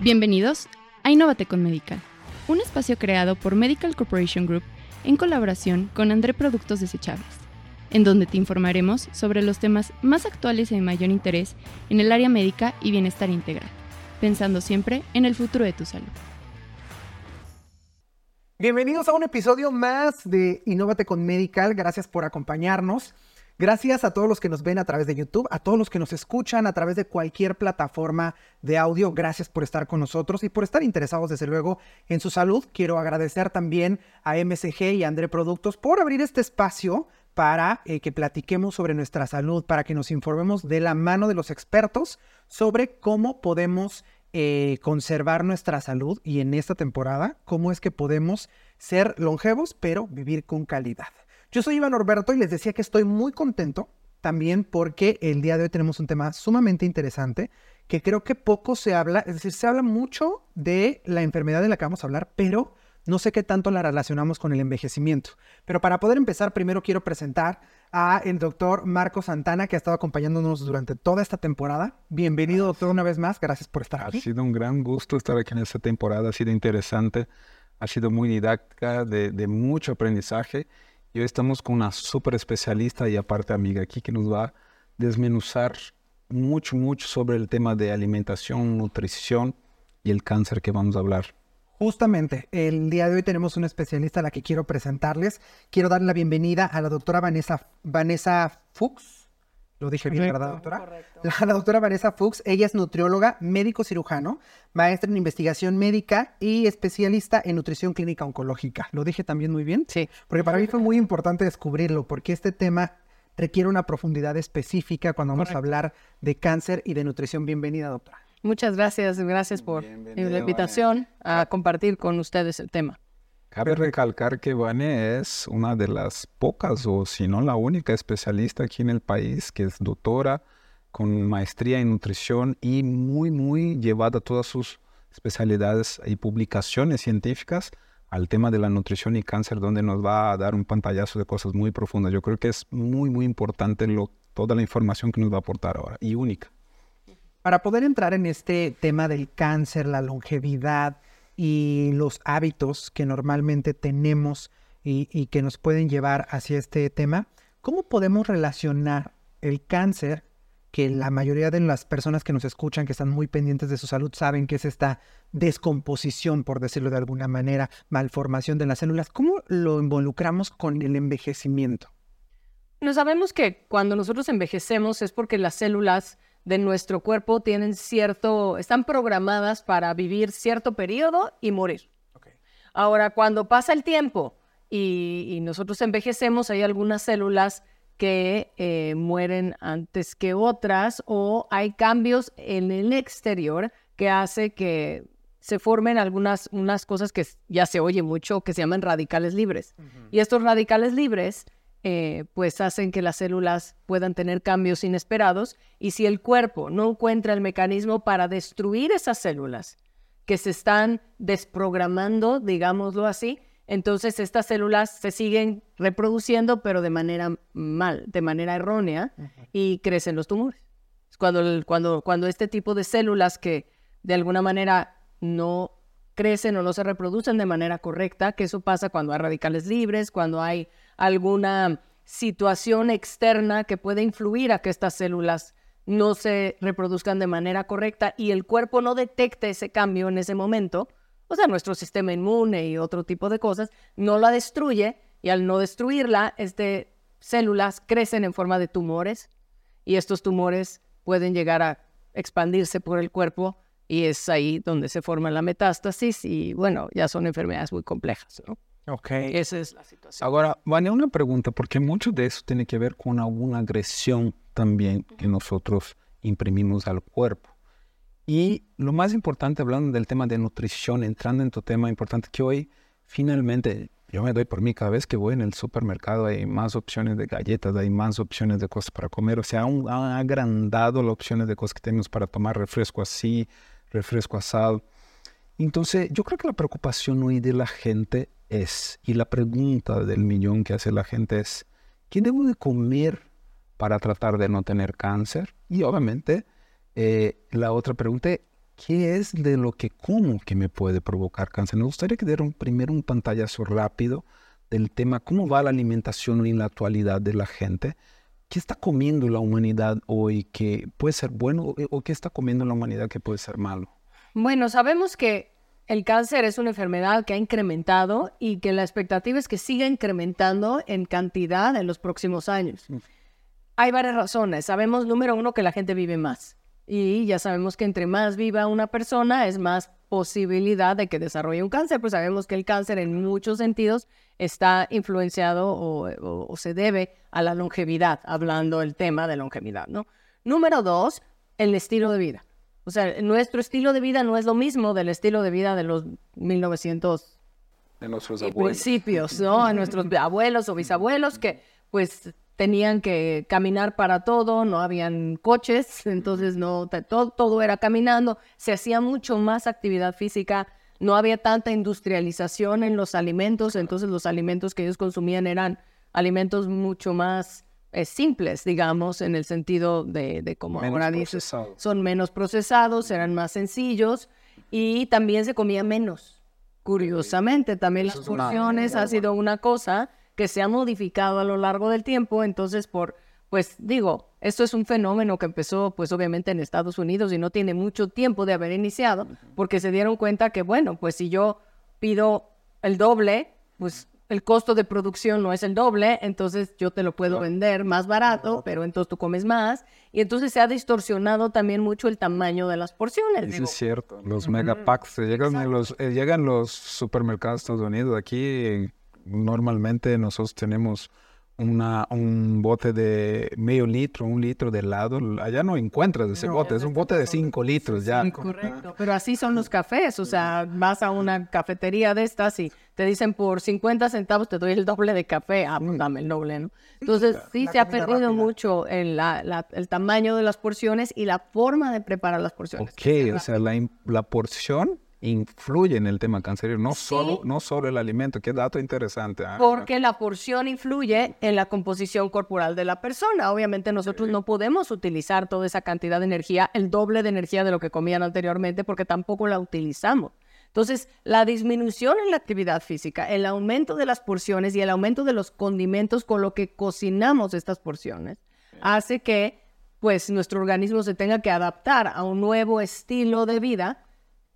Bienvenidos a Innovate con Medical, un espacio creado por Medical Corporation Group en colaboración con André Productos Desechables, en donde te informaremos sobre los temas más actuales y de mayor interés en el área médica y bienestar integral, pensando siempre en el futuro de tu salud. Bienvenidos a un episodio más de Innovate con Medical. Gracias por acompañarnos. Gracias a todos los que nos ven a través de YouTube, a todos los que nos escuchan a través de cualquier plataforma de audio. Gracias por estar con nosotros y por estar interesados, desde luego, en su salud. Quiero agradecer también a MSG y a André Productos por abrir este espacio para eh, que platiquemos sobre nuestra salud, para que nos informemos de la mano de los expertos sobre cómo podemos eh, conservar nuestra salud y en esta temporada, cómo es que podemos ser longevos, pero vivir con calidad. Yo soy Iván Norberto y les decía que estoy muy contento también porque el día de hoy tenemos un tema sumamente interesante que creo que poco se habla, es decir, se habla mucho de la enfermedad de la que vamos a hablar, pero no sé qué tanto la relacionamos con el envejecimiento. Pero para poder empezar, primero quiero presentar a el doctor Marco Santana, que ha estado acompañándonos durante toda esta temporada. Bienvenido, doctor, una vez más. Gracias por estar aquí. Ha sido un gran gusto estar aquí en esta temporada. Ha sido interesante, ha sido muy didáctica, de, de mucho aprendizaje. Y hoy estamos con una súper especialista y aparte amiga aquí que nos va a desmenuzar mucho, mucho sobre el tema de alimentación, nutrición y el cáncer que vamos a hablar. Justamente, el día de hoy tenemos una especialista a la que quiero presentarles. Quiero darle la bienvenida a la doctora Vanessa, Vanessa Fuchs. Lo dije bien, ¿verdad, doctora? Correcto. La, la, doctora Vanessa Fuchs, ella es nutrióloga, médico cirujano, maestra en investigación médica y especialista en nutrición clínica oncológica. ¿Lo dije también muy bien? Sí. Porque para mí fue muy importante descubrirlo, porque este tema requiere una profundidad específica cuando vamos Correcto. a hablar de cáncer y de nutrición. Bienvenida, doctora. Muchas gracias, gracias por la invitación a compartir con ustedes el tema. Cabe recalcar que Vane es una de las pocas, o si no la única especialista aquí en el país que es doctora con maestría en nutrición y muy, muy llevada todas sus especialidades y publicaciones científicas al tema de la nutrición y cáncer, donde nos va a dar un pantallazo de cosas muy profundas. Yo creo que es muy, muy importante lo, toda la información que nos va a aportar ahora y única. Para poder entrar en este tema del cáncer, la longevidad y los hábitos que normalmente tenemos y, que nos pueden llevar hacia este tema, ¿cómo podemos relacionar el cáncer, que la mayoría de las personas que nos escuchan, que están muy pendientes de su salud, saben que es esta descomposición, por decirlo de alguna manera, malformación de las células, ¿cómo lo involucramos con el envejecimiento? No sabemos que cuando nosotros envejecemos es porque las células de nuestro cuerpo tienen cierto, están programadas para vivir cierto periodo y morir. Okay. Ahora, cuando pasa el tiempo y, y, nosotros envejecemos, hay algunas células que eh, mueren antes que otras o hay cambios en el exterior que hace que se formen algunas unas cosas que ya se oye mucho que se llaman radicales libres. Uh -huh. Y estos radicales libres eh, pues hacen que las células puedan tener cambios inesperados y si el cuerpo no encuentra el mecanismo para destruir esas células que se están desprogramando, digámoslo así, entonces estas células se siguen reproduciendo pero de manera mal, de manera errónea uh -huh. y crecen los tumores. Cuando, cuando, cuando este tipo de células que de alguna manera no crecen o no se reproducen de manera correcta, que eso pasa cuando hay radicales libres, cuando hay alguna situación externa que puede influir a que estas células no se reproduzcan de manera correcta y el cuerpo no detecta ese cambio en ese momento, o sea, nuestro sistema inmune y otro tipo de cosas, no la destruye y al no destruirla, este, células crecen en forma de tumores y estos tumores pueden llegar a expandirse por el cuerpo y es ahí donde se forma la metástasis y bueno, ya son enfermedades muy complejas, ¿no? Ok. Esa es la situación. Ahora, Vania, una pregunta, porque mucho de eso tiene que ver con alguna agresión también que nosotros imprimimos al cuerpo. Y lo más importante, hablando del tema de nutrición, entrando en tu tema importante, que hoy finalmente, yo me doy por mí, cada vez que voy en el supermercado hay más opciones de galletas, hay más opciones de cosas para comer, o sea, han, han agrandado las opciones de cosas que tenemos para tomar refresco así, refresco asado. Entonces, yo creo que la preocupación hoy de la gente es, y la pregunta del millón que hace la gente es, ¿qué debo de comer para tratar de no tener cáncer? Y obviamente, eh, la otra pregunta es, ¿qué es de lo que como que me puede provocar cáncer? Me gustaría que dieran primero un pantallazo rápido del tema, cómo va la alimentación en la actualidad de la gente. ¿Qué está comiendo la humanidad hoy que puede ser bueno o qué está comiendo la humanidad que puede ser malo? Bueno, sabemos que el cáncer es una enfermedad que ha incrementado y que la expectativa es que siga incrementando en cantidad en los próximos años. Mm. Hay varias razones. Sabemos, número uno, que la gente vive más. Y ya sabemos que entre más viva una persona es más posibilidad de que desarrolle un cáncer, pues sabemos que el cáncer en muchos sentidos está influenciado o, o se debe a la longevidad, hablando del tema de longevidad, ¿no? Número dos, el estilo de vida. O sea, nuestro estilo de vida no es lo mismo del estilo de vida de los 1900 de nuestros abuelos. principios, ¿no? A nuestros abuelos o bisabuelos que pues tenían que caminar para todo, no habían coches, entonces no todo, todo era caminando, se hacía mucho más actividad física, no había tanta industrialización en los alimentos, entonces los alimentos que ellos consumían eran alimentos mucho más eh, simples, digamos, en el sentido de, de como ahora dices, son menos procesados, eran más sencillos y también se comía menos. Curiosamente, también las porciones ha sido una cosa que se ha modificado a lo largo del tiempo, entonces por, pues digo, esto es un fenómeno que empezó pues obviamente en Estados Unidos y no tiene mucho tiempo de haber iniciado, porque se dieron cuenta que bueno, pues si yo pido el doble, pues el costo de producción no es el doble, entonces yo te lo puedo vender más barato, pero entonces tú comes más. Y entonces se ha distorsionado también mucho el tamaño de las porciones. Eso es cierto. Los megapacks, llegan los, eh, llegan los supermercados de Estados Unidos. Aquí normalmente nosotros tenemos una, un bote de medio litro, un litro de helado, allá no encuentras ese bote, es un bote de cinco litros ya. Correcto, pero así son los cafés, o sea, vas a una cafetería de estas y te dicen por 50 centavos te doy el doble de café, ah, pues dame el doble, ¿no? Entonces sí se ha perdido mucho el, la, el tamaño de las porciones y la forma de preparar las porciones. Ok, o sea, la, la porción influye en el tema cancerígeno, no, solo, no solo el alimento, qué dato interesante. ¿ah? Porque la porción influye en la composición corporal de la persona. Obviamente nosotros no podemos utilizar toda esa cantidad de energía, el doble de energía de lo que comían anteriormente, porque tampoco la utilizamos. Entonces, la disminución en la actividad física, el aumento de las porciones y el aumento de los condimentos con lo que cocinamos estas porciones, hace que pues nuestro organismo se tenga que adaptar a un nuevo estilo de vida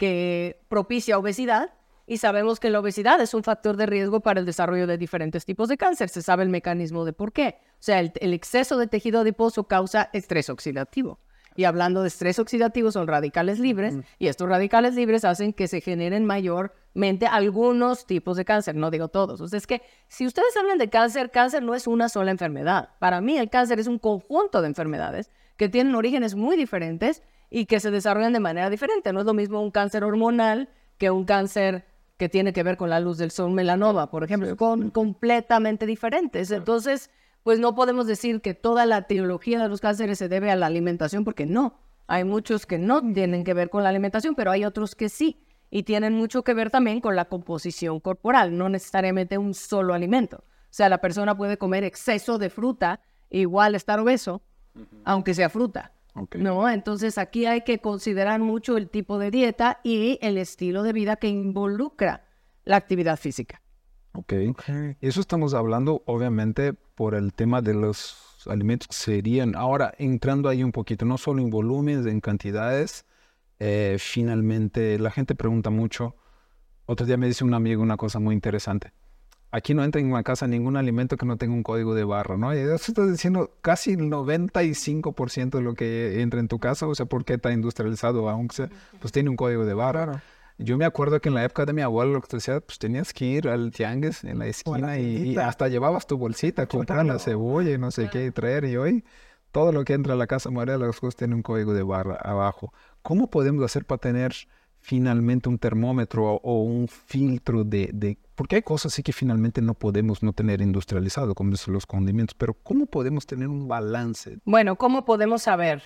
que propicia obesidad y sabemos que la obesidad es un factor de riesgo para el desarrollo de diferentes tipos de cáncer. Se sabe el mecanismo de por qué. O sea, el, exceso de tejido adiposo causa estrés oxidativo. Y hablando de estrés oxidativo, son radicales libres y estos radicales libres hacen que se generen mayormente algunos tipos de cáncer, no digo todos. O sea, es que si ustedes hablan de cáncer, cáncer no es una sola enfermedad. Para mí el cáncer es un conjunto de enfermedades que tienen orígenes muy diferentes y que se desarrollan de manera diferente. No es lo mismo un cáncer hormonal que un cáncer que tiene que ver con la luz del sol melanoma, por ejemplo, son completamente diferentes. Entonces, pues no podemos decir que toda la teología de los cánceres se debe a la alimentación, porque no. Hay muchos que no tienen que ver con la alimentación, pero hay otros que sí. Y tienen mucho que ver también con la composición corporal, no necesariamente un solo alimento. O sea, la persona puede comer exceso de fruta, igual estar obeso, aunque sea fruta. ¿No? Entonces aquí hay que considerar mucho el tipo de dieta y el estilo de vida que involucra la actividad física. Ok. Eso estamos hablando, obviamente, por el tema de los alimentos que serían. Ahora, entrando ahí un poquito, no solo en volúmenes, en cantidades, eh, finalmente la gente pregunta mucho. Otro día me dice un amigo una cosa muy interesante aquí no entra en una casa ningún alimento que no tenga un código de barra, ¿no? Y eso está diciendo casi el 95% de lo que entra en tu casa, o sea, porque está industrializado, aunque sea, pues tiene un código de barra. Yo me acuerdo que en la época de mi abuelo lo que te decía, pues tenías que ir al tianguis en la esquina y, hasta llevabas tu bolsita, comprar la cebolla y no sé qué, y traer. Y hoy todo lo que entra a la casa María de las cosas tiene un código de barra abajo. ¿Cómo podemos hacer para tener finalmente un termómetro o, un filtro de, de, Porque hay cosas sí que finalmente no podemos no tener industrializado, como los condimentos, pero ¿cómo podemos tener un balance? Bueno, ¿cómo podemos saber?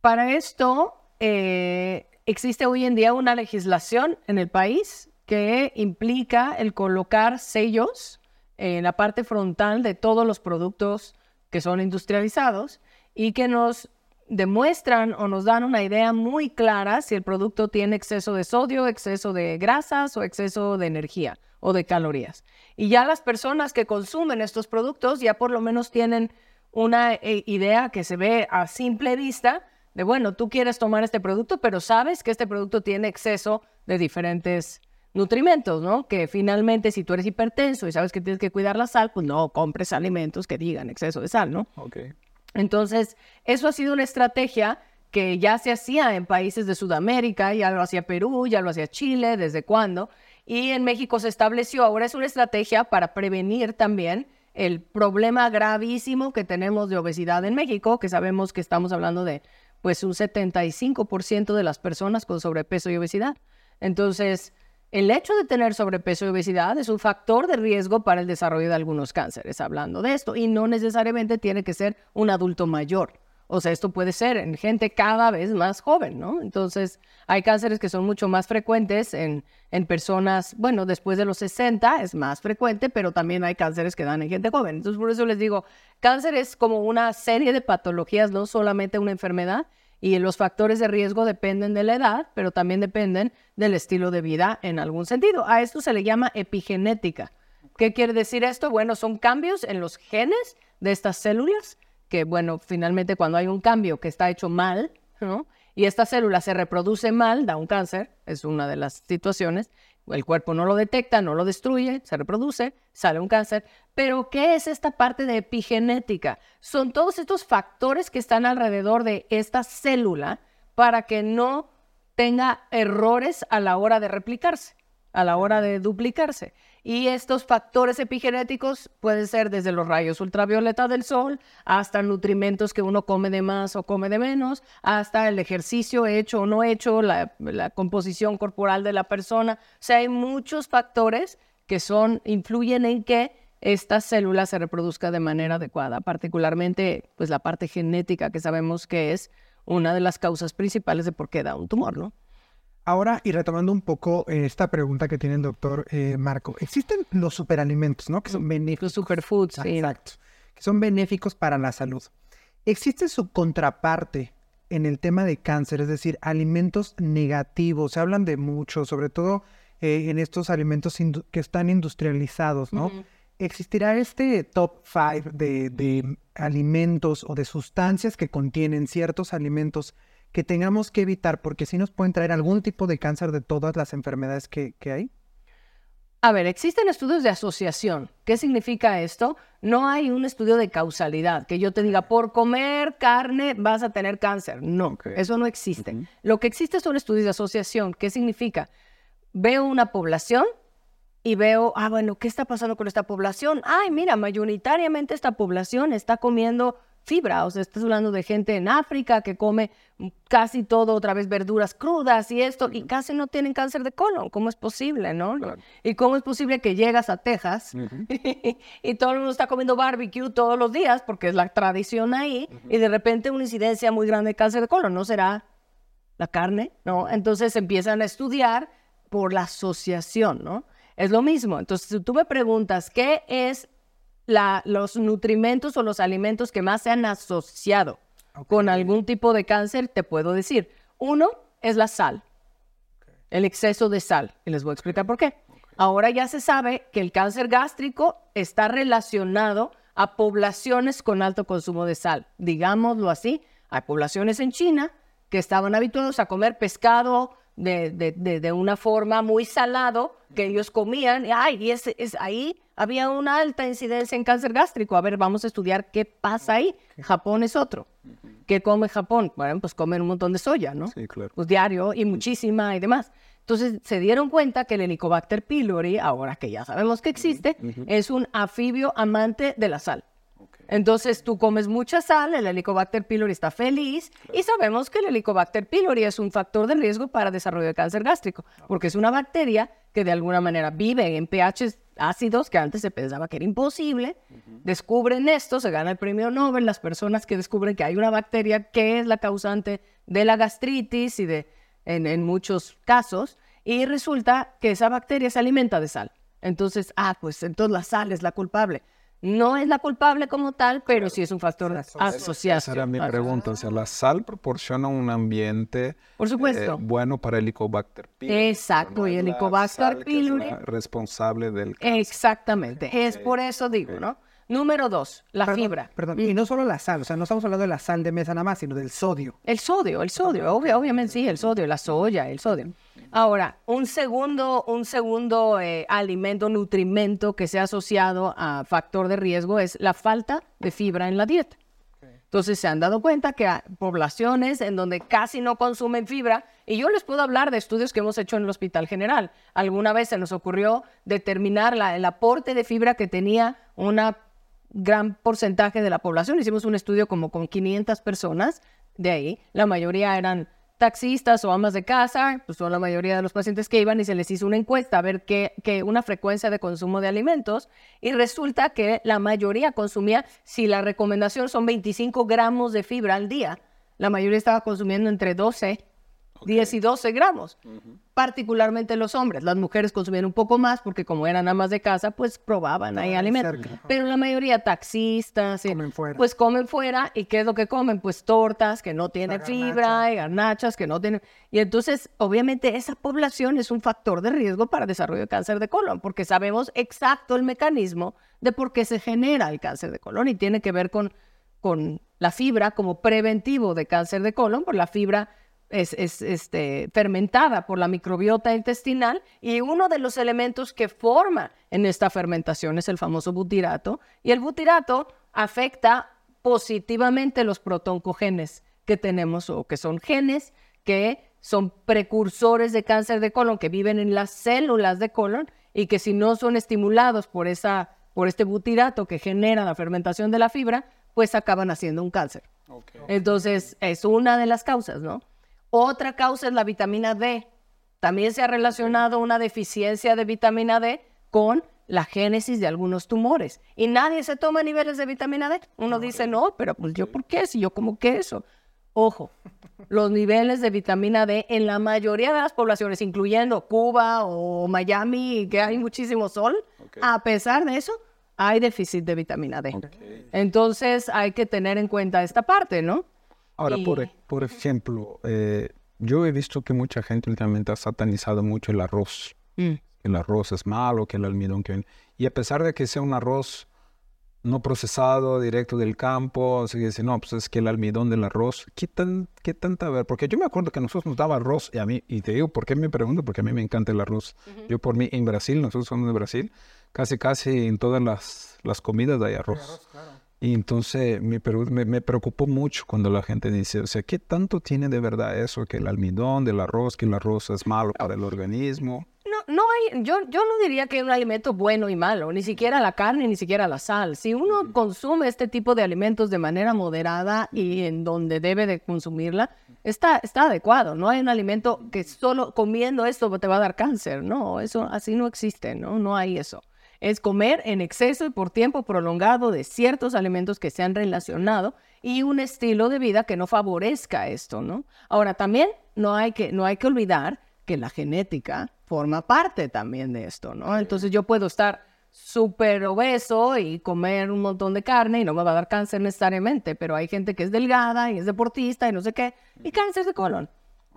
Para esto eh, existe hoy en día una legislación en el país que implica el colocar sellos en la parte frontal de todos los productos que son industrializados y que nos demuestran o nos dan una idea muy clara si el producto tiene exceso de sodio, exceso de grasas o exceso de energía o de calorías. Y ya las personas que consumen estos productos ya por lo menos tienen una eh, idea que se ve a simple vista de, bueno, tú quieres tomar este producto, pero sabes que este producto tiene exceso de diferentes nutrimentos, ¿no? Que finalmente si tú eres hipertenso y sabes que tienes que cuidar la sal, pues no compres alimentos que digan exceso de sal, ¿no? Ok. Entonces, eso ha sido una estrategia que ya se hacía en países de Sudamérica, ya lo hacía Perú, ya lo hacía Chile, desde cuándo, y en México se estableció, ahora es una estrategia para prevenir también el problema gravísimo que tenemos de obesidad en México, que sabemos que estamos hablando de pues un 75% de las personas con sobrepeso y obesidad. Entonces, el hecho de tener sobrepeso y obesidad es un factor de riesgo para el desarrollo de algunos cánceres, hablando de esto, y no necesariamente tiene que ser un adulto mayor. O sea, esto puede ser en gente cada vez más joven, ¿no? Entonces, hay cánceres que son mucho más frecuentes en, en personas, bueno, después de los 60 es más frecuente, pero también hay cánceres que dan en gente joven. Entonces, por eso les digo, cáncer es como una serie de patologías, no solamente una enfermedad, y los factores de riesgo dependen de la edad, pero también dependen del estilo de vida en algún sentido. A esto se le llama epigenética. ¿Qué quiere decir esto? Bueno, son cambios en los genes de estas células que, bueno, finalmente cuando hay un cambio que está hecho mal, ¿no? Y esta célula se reproduce mal, da un cáncer, es una de las situaciones. El cuerpo no lo detecta, no lo destruye, se reproduce, sale un cáncer. Pero, ¿qué es esta parte de epigenética? Son todos estos factores que están alrededor de esta célula para que no tenga errores a la hora de replicarse, a la hora de duplicarse. Y estos factores epigenéticos pueden ser desde los rayos ultravioleta del sol hasta nutrimentos que uno come de más o come de menos, hasta el ejercicio hecho o no hecho, la, composición corporal de la persona. O sea, hay muchos factores que son, influyen en que esta célula se reproduzca de manera adecuada, particularmente pues la parte genética que sabemos que es una de las causas principales de por qué da un tumor, ¿no? Ahora, y retomando un poco eh, esta pregunta que tiene el doctor eh, Marco, existen los superalimentos, ¿no? Que son benéficos. Los superfoods, sí. Exacto. Que son benéficos para la salud. ¿Existe su contraparte en el tema de cáncer? Es decir, alimentos negativos. Se hablan de mucho, sobre todo eh, en estos alimentos que están industrializados, ¿no? ¿Existirá este top 5 de, de alimentos o de sustancias que contienen ciertos alimentos que tengamos que evitar porque si nos pueden traer algún tipo de cáncer de todas las enfermedades que, hay? A ver, existen estudios de asociación. ¿Qué significa esto? No hay un estudio de causalidad, que yo te diga, por comer carne vas a tener cáncer. No, eso no existe. Lo que existe son estudios de asociación. ¿Qué significa? Veo una población y veo, ah, bueno, ¿qué está pasando con esta población? Ay, mira, mayoritariamente esta población está comiendo fibra, o sea, estás hablando de gente en África que come casi todo, otra vez verduras crudas y esto, y casi no tienen cáncer de colon. ¿Cómo es posible, no? ¿Y cómo es posible que llegas a Texas y, todo el mundo está comiendo barbecue todos los días, porque es la tradición ahí, y de repente una incidencia muy grande de cáncer de colon? ¿No será la carne? ¿No? Entonces empiezan a estudiar por la asociación, ¿no? Es lo mismo. Entonces, si tú me preguntas, ¿qué es los nutrimentos o los alimentos que más se han asociado con algún tipo de cáncer, te puedo decir. Uno es la sal, el exceso de sal. Y les voy a explicar por qué. Ahora ya se sabe que el cáncer gástrico está relacionado a poblaciones con alto consumo de sal. Digámoslo así, hay poblaciones en China que estaban habituados a comer pescado de, de, una forma muy salado que ellos comían. Y, ay, y es, es ahí había una alta incidencia en cáncer gástrico. A ver, vamos a estudiar qué pasa ahí. Japón es otro. ¿Qué come Japón? Bueno, pues comen un montón de soya, ¿no? Sí, claro. Pues diario y muchísima y demás. Entonces se dieron cuenta que el Helicobacter pylori, ahora que ya sabemos que existe, es un anfibio amante de la sal. Entonces tú comes mucha sal, el Helicobacter pylori está feliz y sabemos que el Helicobacter pylori es un factor de riesgo para desarrollo de cáncer gástrico, porque es una bacteria que de alguna manera vive en pHs ácidos que antes se pensaba que era imposible. Descubren esto, se gana el premio Nobel las personas que descubren que hay una bacteria que es la causante de la gastritis y de en, en muchos casos y resulta que esa bacteria se alimenta de sal. Entonces, ah, pues entonces la sal es la culpable. No es la culpable como tal, pero sí es un factor de asociación. Esa era mi pregunta. O sea, la sal proporciona un ambiente Por supuesto. eh, bueno para el Helicobacter pylori. Exacto, no y el Helicobacter pylori- la responsable del cáncer. Exactamente. Es por eso digo, ¿no? Número dos, la Perdón, fibra. Perdón, y no solo la sal, o sea, no estamos hablando de la sal de mesa nada más, sino del sodio. El sodio, el sodio, obvio- obviamente sí, el sodio, la soya, el sodio. Ahora, un segundo, un segundo eh, alimento, nutrimento que se ha asociado a factor de riesgo es la falta de fibra en la dieta. Entonces se han dado cuenta que hay poblaciones en donde casi no consumen fibra y yo les puedo hablar de estudios que hemos hecho en el Hospital General. Alguna vez se nos ocurrió determinar la- el aporte de fibra que tenía una gran porcentaje de la población. Hicimos un estudio como con 500 personas de ahí. La mayoría eran taxistas o amas de casa, pues son la mayoría de los pacientes que iban y se les hizo una encuesta a ver qué, qué- una frecuencia de consumo de alimentos y resulta que la mayoría consumía, si la recomendación son 25 gramos de fibra al día, la mayoría estaba consumiendo entre 12 10 y 12 gramos, particularmente los hombres. Las mujeres consumían un poco más porque como eran amas de casa, pues probaban ahí alimentos. cerca. Pero la mayoría taxistas, eh, Comen fuera. pues comen fuera y ¿qué es lo que comen? Pues tortas que no tienen fibra y garnachas que no tienen... Y entonces, obviamente, esa población es un factor de riesgo para desarrollo de cáncer de colon porque sabemos exacto el mecanismo de por qué se genera el cáncer de colon y tiene que ver con, con la fibra como preventivo de cáncer de colon, por la fibra es, es, este, fermentada por la microbiota intestinal y uno de los elementos que forma en esta fermentación es el famoso butirato y el butirato afecta positivamente los protoncogenes que tenemos o que son genes que son precursores de cáncer de colon que viven en las células de colon y que si no son estimulados por esa por este butirato que genera la fermentación de la fibra, pues acaban haciendo un cáncer. Entonces, es una de las causas, ¿no? Otra causa es la vitamina D. También se ha relacionado una deficiencia de vitamina D con la génesis de algunos tumores. Y nadie se toma niveles de vitamina D. Uno dice, no, pero pues yo, ¿por qué? Si yo como queso. Ojo, los niveles de vitamina D en la mayoría de las poblaciones, incluyendo Cuba o Miami, que hay muchísimo sol, a pesar de eso, hay déficit de vitamina D. Entonces hay que tener en cuenta esta parte, ¿no? Ahora, Y- por, por ejemplo, eh, yo he visto que mucha gente últimamente ha satanizado mucho el arroz. Mm. Que el arroz es malo, que el almidón que... Y a pesar de que sea un arroz no procesado, directo del campo, se dice, no, pues es que el almidón del arroz, ¿qué, tan, qué tanta ver? Porque yo me acuerdo que nosotros nos daba arroz, y a mí, y te digo, ¿por qué me pregunto? Porque a mí me encanta el arroz. Yo por mí, en Brasil, nosotros somos de Brasil, casi, casi en todas las, las comidas hay arroz. Y entonces me, me, me preocupó mucho cuando la gente dice, o sea, ¿qué tanto tiene de verdad eso? Que el almidón del arroz, que el arroz es malo para el organismo. No, no hay, yo, yo no diría que hay un alimento bueno y malo, ni siquiera la carne, ni siquiera la sal. Si uno consume este tipo de alimentos de manera moderada y en donde debe de consumirla, está, está adecuado. No hay un alimento que solo comiendo esto te va a dar cáncer. No, eso así no existe, ¿no? No hay eso. Es comer en exceso y por tiempo prolongado de ciertos alimentos que se han relacionado y un estilo de vida que no favorezca esto, ¿no? Ahora, también no hay que, no hay que olvidar que la genética forma parte también de esto, ¿no? Entonces yo puedo estar súper obeso y comer un montón de carne y no me va a dar cáncer necesariamente, pero hay gente que es delgada y es deportista y no sé qué, y cáncer de colon,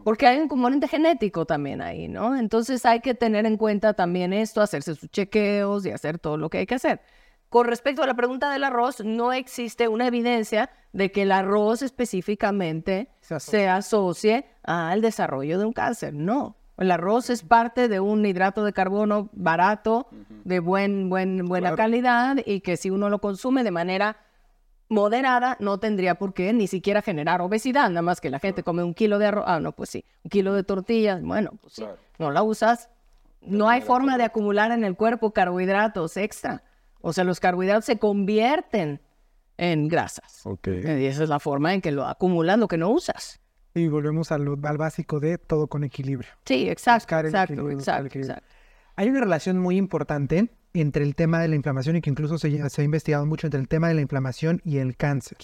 porque hay un componente genético también ahí, ¿no? Entonces hay que tener en cuenta también esto, hacerse sus chequeos y hacer todo lo que hay que hacer. Con respecto a la pregunta del arroz, no existe una evidencia de que el arroz específicamente Se asocie. se asocie al desarrollo de un cáncer. No. El arroz es parte de un hidrato de carbono barato, de buen, buen, buena Claro. calidad y que si uno lo consume de manera moderada no tendría por qué ni siquiera generar obesidad, nada más que la gente come un kilo de arroz, ah, no, pues sí, un kilo de tortillas, bueno, pues sí, no la usas, no hay forma de acumular en el cuerpo carbohidratos extra, o sea, los carbohidratos se convierten en grasas. Ok. Y esa es la forma en que lo acumulas lo que no usas. Y volvemos a lo- al básico de todo con equilibrio. Sí, exacto, Buscar el exacto, equilibrio, buscar el exacto, equilibrio. exacto. Hay una relación muy importante entre el tema de la inflamación y que incluso se, se ha investigado mucho entre el tema de la inflamación y el cáncer.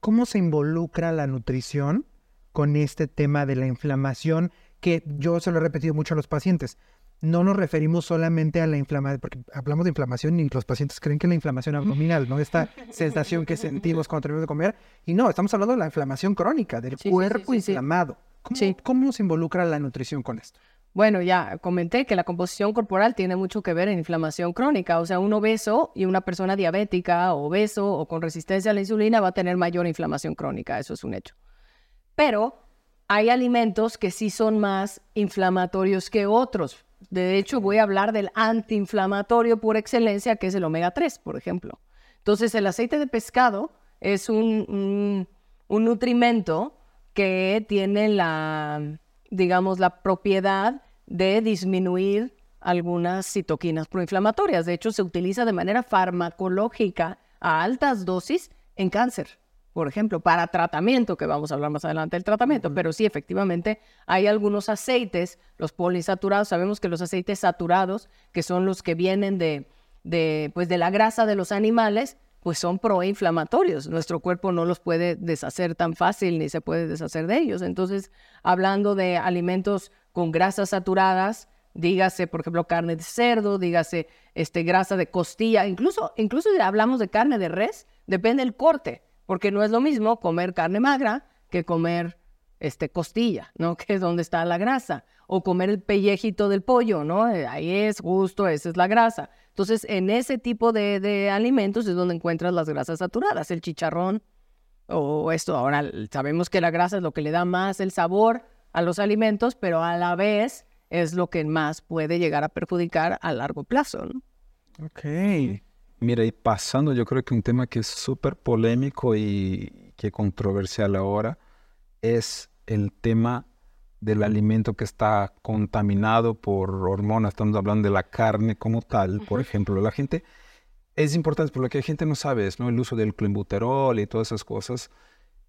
¿Cómo se involucra la nutrición con este tema de la inflamación que yo se lo he repetido mucho a los pacientes? no nos referimos solamente a la inflamación, porque hablamos de inflamación y los pacientes creen que es la inflamación abdominal, ¿no? Esta sensación que sentimos cuando terminamos de comer. Y no, estamos hablando de la inflamación crónica, del cuerpo inflamado. ¿Cómo, ¿Cómo se involucra la nutrición con esto? Bueno, ya comenté que la composición corporal tiene mucho que ver en inflamación crónica. O sea, un obeso y una persona diabética, obeso o con resistencia a la insulina va a tener mayor inflamación crónica. Eso es un hecho. Pero hay alimentos que sí son más inflamatorios que otros. De hecho, voy a hablar del antiinflamatorio por excelencia, que es el omega 3, por ejemplo. Entonces, el aceite de pescado es un, un nutrimento que tiene la, digamos, la propiedad de disminuir algunas citoquinas proinflamatorias. De hecho, se utiliza de manera farmacológica a altas dosis en cáncer, por ejemplo, para tratamiento, que vamos a hablar más adelante del tratamiento, pero sí, efectivamente, hay algunos aceites, los poliinsaturados, sabemos que los aceites saturados, que son los que vienen de, de, pues, de la grasa de los animales, pues son proinflamatorios. Nuestro cuerpo no los puede deshacer tan fácil ni se puede deshacer de ellos. Entonces, hablando de alimentos con grasas saturadas, dígase, por ejemplo, carne de cerdo, dígase este, grasa de costilla, incluso, incluso hablamos de carne de res, depende del corte, porque no es lo mismo comer carne magra que comer este, costilla, ¿no? Que es donde está la grasa. O comer el pellejito del pollo, ¿no? Eh, ahí es justo, esa es la grasa. Entonces, en ese tipo de, alimentos es donde encuentras las grasas saturadas, el chicharrón o esto. Ahora, sabemos que la grasa es lo que le da más el sabor a los alimentos, pero a la vez es lo que más puede llegar a perjudicar a largo plazo. ¿no? Ok. Mira, y pasando, yo creo que un tema que es súper polémico y que controversial ahora es el tema del alimento que está contaminado por hormonas, estamos hablando de la carne como tal, por ejemplo, la gente, es importante, pero lo que la gente no sabe es ¿no? el uso del clenbuterol y todas esas cosas.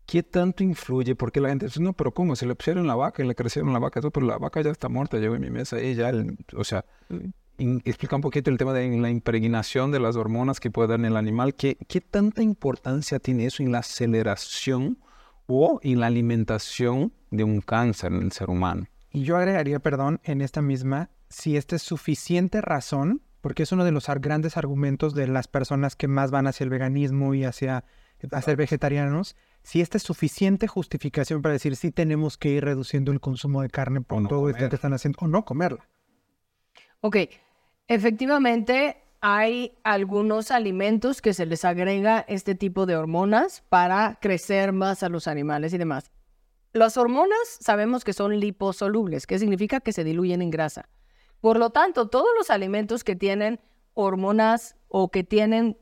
¿Qué tanto influye? Porque la gente dice, no, pero ¿cómo? Se le pusieron la vaca y le crecieron la vaca, todo, pero la vaca ya está muerta, llegó en mi mesa y ya, o sea, explica un poquito el tema de la impregnación de las hormonas que puede dar en el animal. ¿Qué, ¿Qué tanta importancia tiene eso en la aceleración o en la alimentación de un cáncer en el ser humano. Y yo agregaría, perdón, en esta misma, si esta es suficiente razón, porque es uno de los grandes argumentos de las personas que más van hacia el veganismo y hacia ser vegetarianos, si esta es suficiente justificación para decir si tenemos que ir reduciendo el consumo de carne por todo esto que están haciendo, o no comerla. Ok, efectivamente hay algunos alimentos que se les agrega este tipo de hormonas para crecer más a los animales y demás. Las hormonas sabemos que son liposolubles, que significa que se diluyen en grasa. Por lo tanto, todos los alimentos que tienen hormonas o que tienen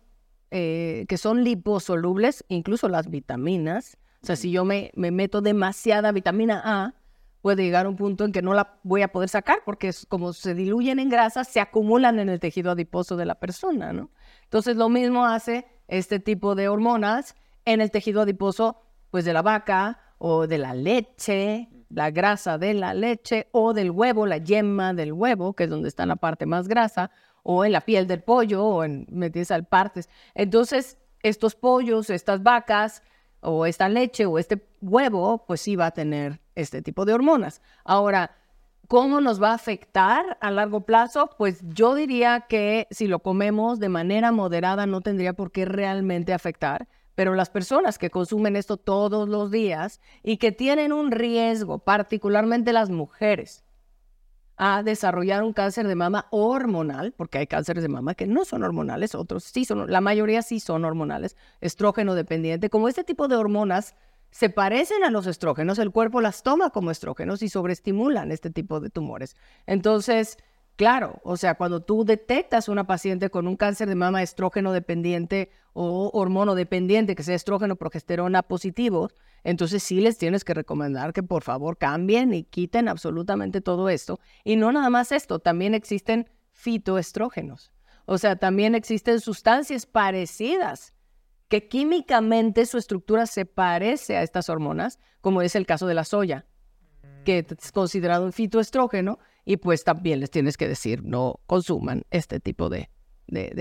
eh, que son liposolubles, incluso las vitaminas, o sea, si yo me, me meto demasiada vitamina A, puede llegar a un punto en que no la voy a poder sacar porque es, como se diluyen en grasa, se acumulan en el tejido adiposo de la persona, ¿no? Entonces lo mismo hace este tipo de hormonas en el tejido adiposo pues de la vaca o de la leche, la grasa de la leche o del huevo, la yema del huevo, que es donde está la parte más grasa, o en la piel del pollo o en al partes. Entonces, estos pollos, estas vacas o esta leche o este huevo, pues sí va a tener este tipo de hormonas. Ahora, ¿cómo nos va a afectar a largo plazo? Pues yo diría que si lo comemos de manera moderada no tendría por qué realmente afectar, pero las personas que consumen esto todos los días y que tienen un riesgo, particularmente las mujeres, a desarrollar un cáncer de mama hormonal, porque hay cánceres de mama que no son hormonales, otros sí son, la mayoría sí son hormonales, estrógeno dependiente, como este tipo de hormonas se parecen a los estrógenos, el cuerpo las toma como estrógenos y sobreestimulan este tipo de tumores. Entonces, claro, o sea, cuando tú detectas una paciente con un cáncer de mama estrógeno dependiente o hormono dependiente, que sea estrógeno progesterona positivo, entonces sí les tienes que recomendar que por favor cambien y quiten absolutamente todo esto. Y no nada más esto, también existen fitoestrógenos. O sea, también existen sustancias parecidas que químicamente su estructura se parece a estas hormonas, como es el caso de la soya, que es considerado un fitoestrógeno, y pues también les tienes que decir no consuman este tipo de,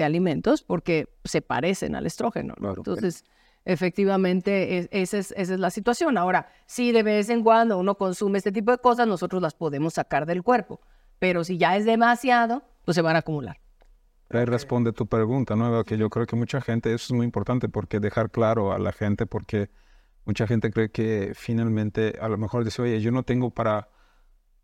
alimentos porque se parecen al estrógeno. Entonces, efectivamente, esa, es, esa es la situación. Ahora, si de vez en cuando uno consume este tipo de cosas, nosotros las podemos sacar del cuerpo pero si ya es demasiado, pues se van a acumular. Ahí responde tu pregunta, ¿no? Que yo creo que mucha gente, eso es muy importante porque dejar claro a la gente, porque mucha gente cree que finalmente a lo mejor dice, oye, yo no tengo para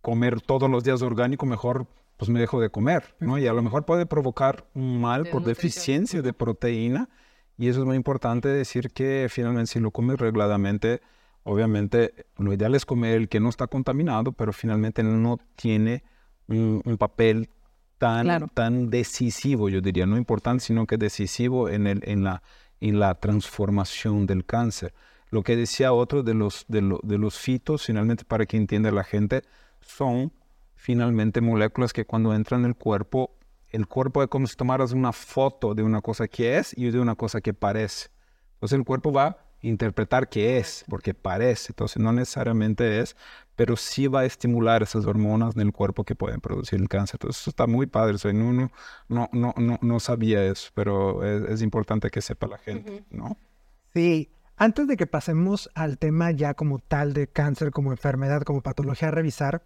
comer todos los días orgánico, mejor pues me dejo de comer, ¿no? Y a lo mejor puede provocar un mal por deficiencia de proteína. Y eso es muy importante decir que finalmente si lo comes regladamente, obviamente lo ideal es comer el que no está contaminado, pero finalmente no tiene un, papel tan, tan decisivo, yo diría, no importante, sino que decisivo en, el, en, la, en la transformación del cáncer. Lo que decía otro de los, de, de los fitos, finalmente para que entienda la gente, son finalmente moléculas que cuando entran en el cuerpo, el cuerpo es como si tomaras una foto de una cosa que es y de una cosa que parece. Entonces el cuerpo va a interpretar qué es, porque parece. Entonces no necesariamente es, pero sí va a estimular esas hormonas en el cuerpo que pueden producir el cáncer. Entonces eso está muy padre. Soy no, no, no, no, no sabía eso, pero es, importante que sepa la gente, ¿no? Sí. Antes de que pasemos al tema ya como tal de cáncer, como enfermedad, como patología a revisar,